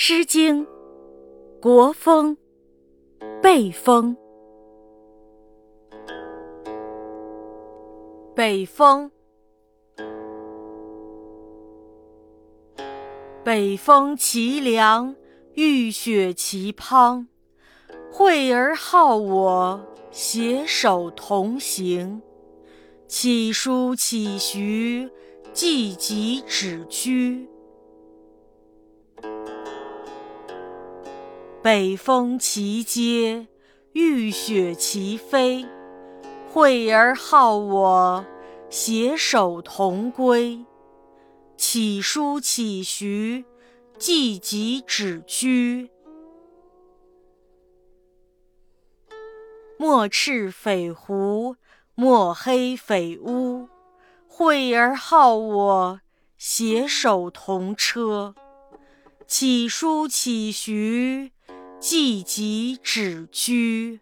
诗经·国风·北风。北风，北风凄凉，雨雪齐滂。惠而好我，携手同行。岂舒岂徐，既疾止居。北风齐喈，雨雪齐飞。惠而好我，携手同归。岂舒岂徐，既疾止居。莫赤匪狐，莫黑匪乌。惠而好我，携手同车。岂舒岂徐。既疾止居。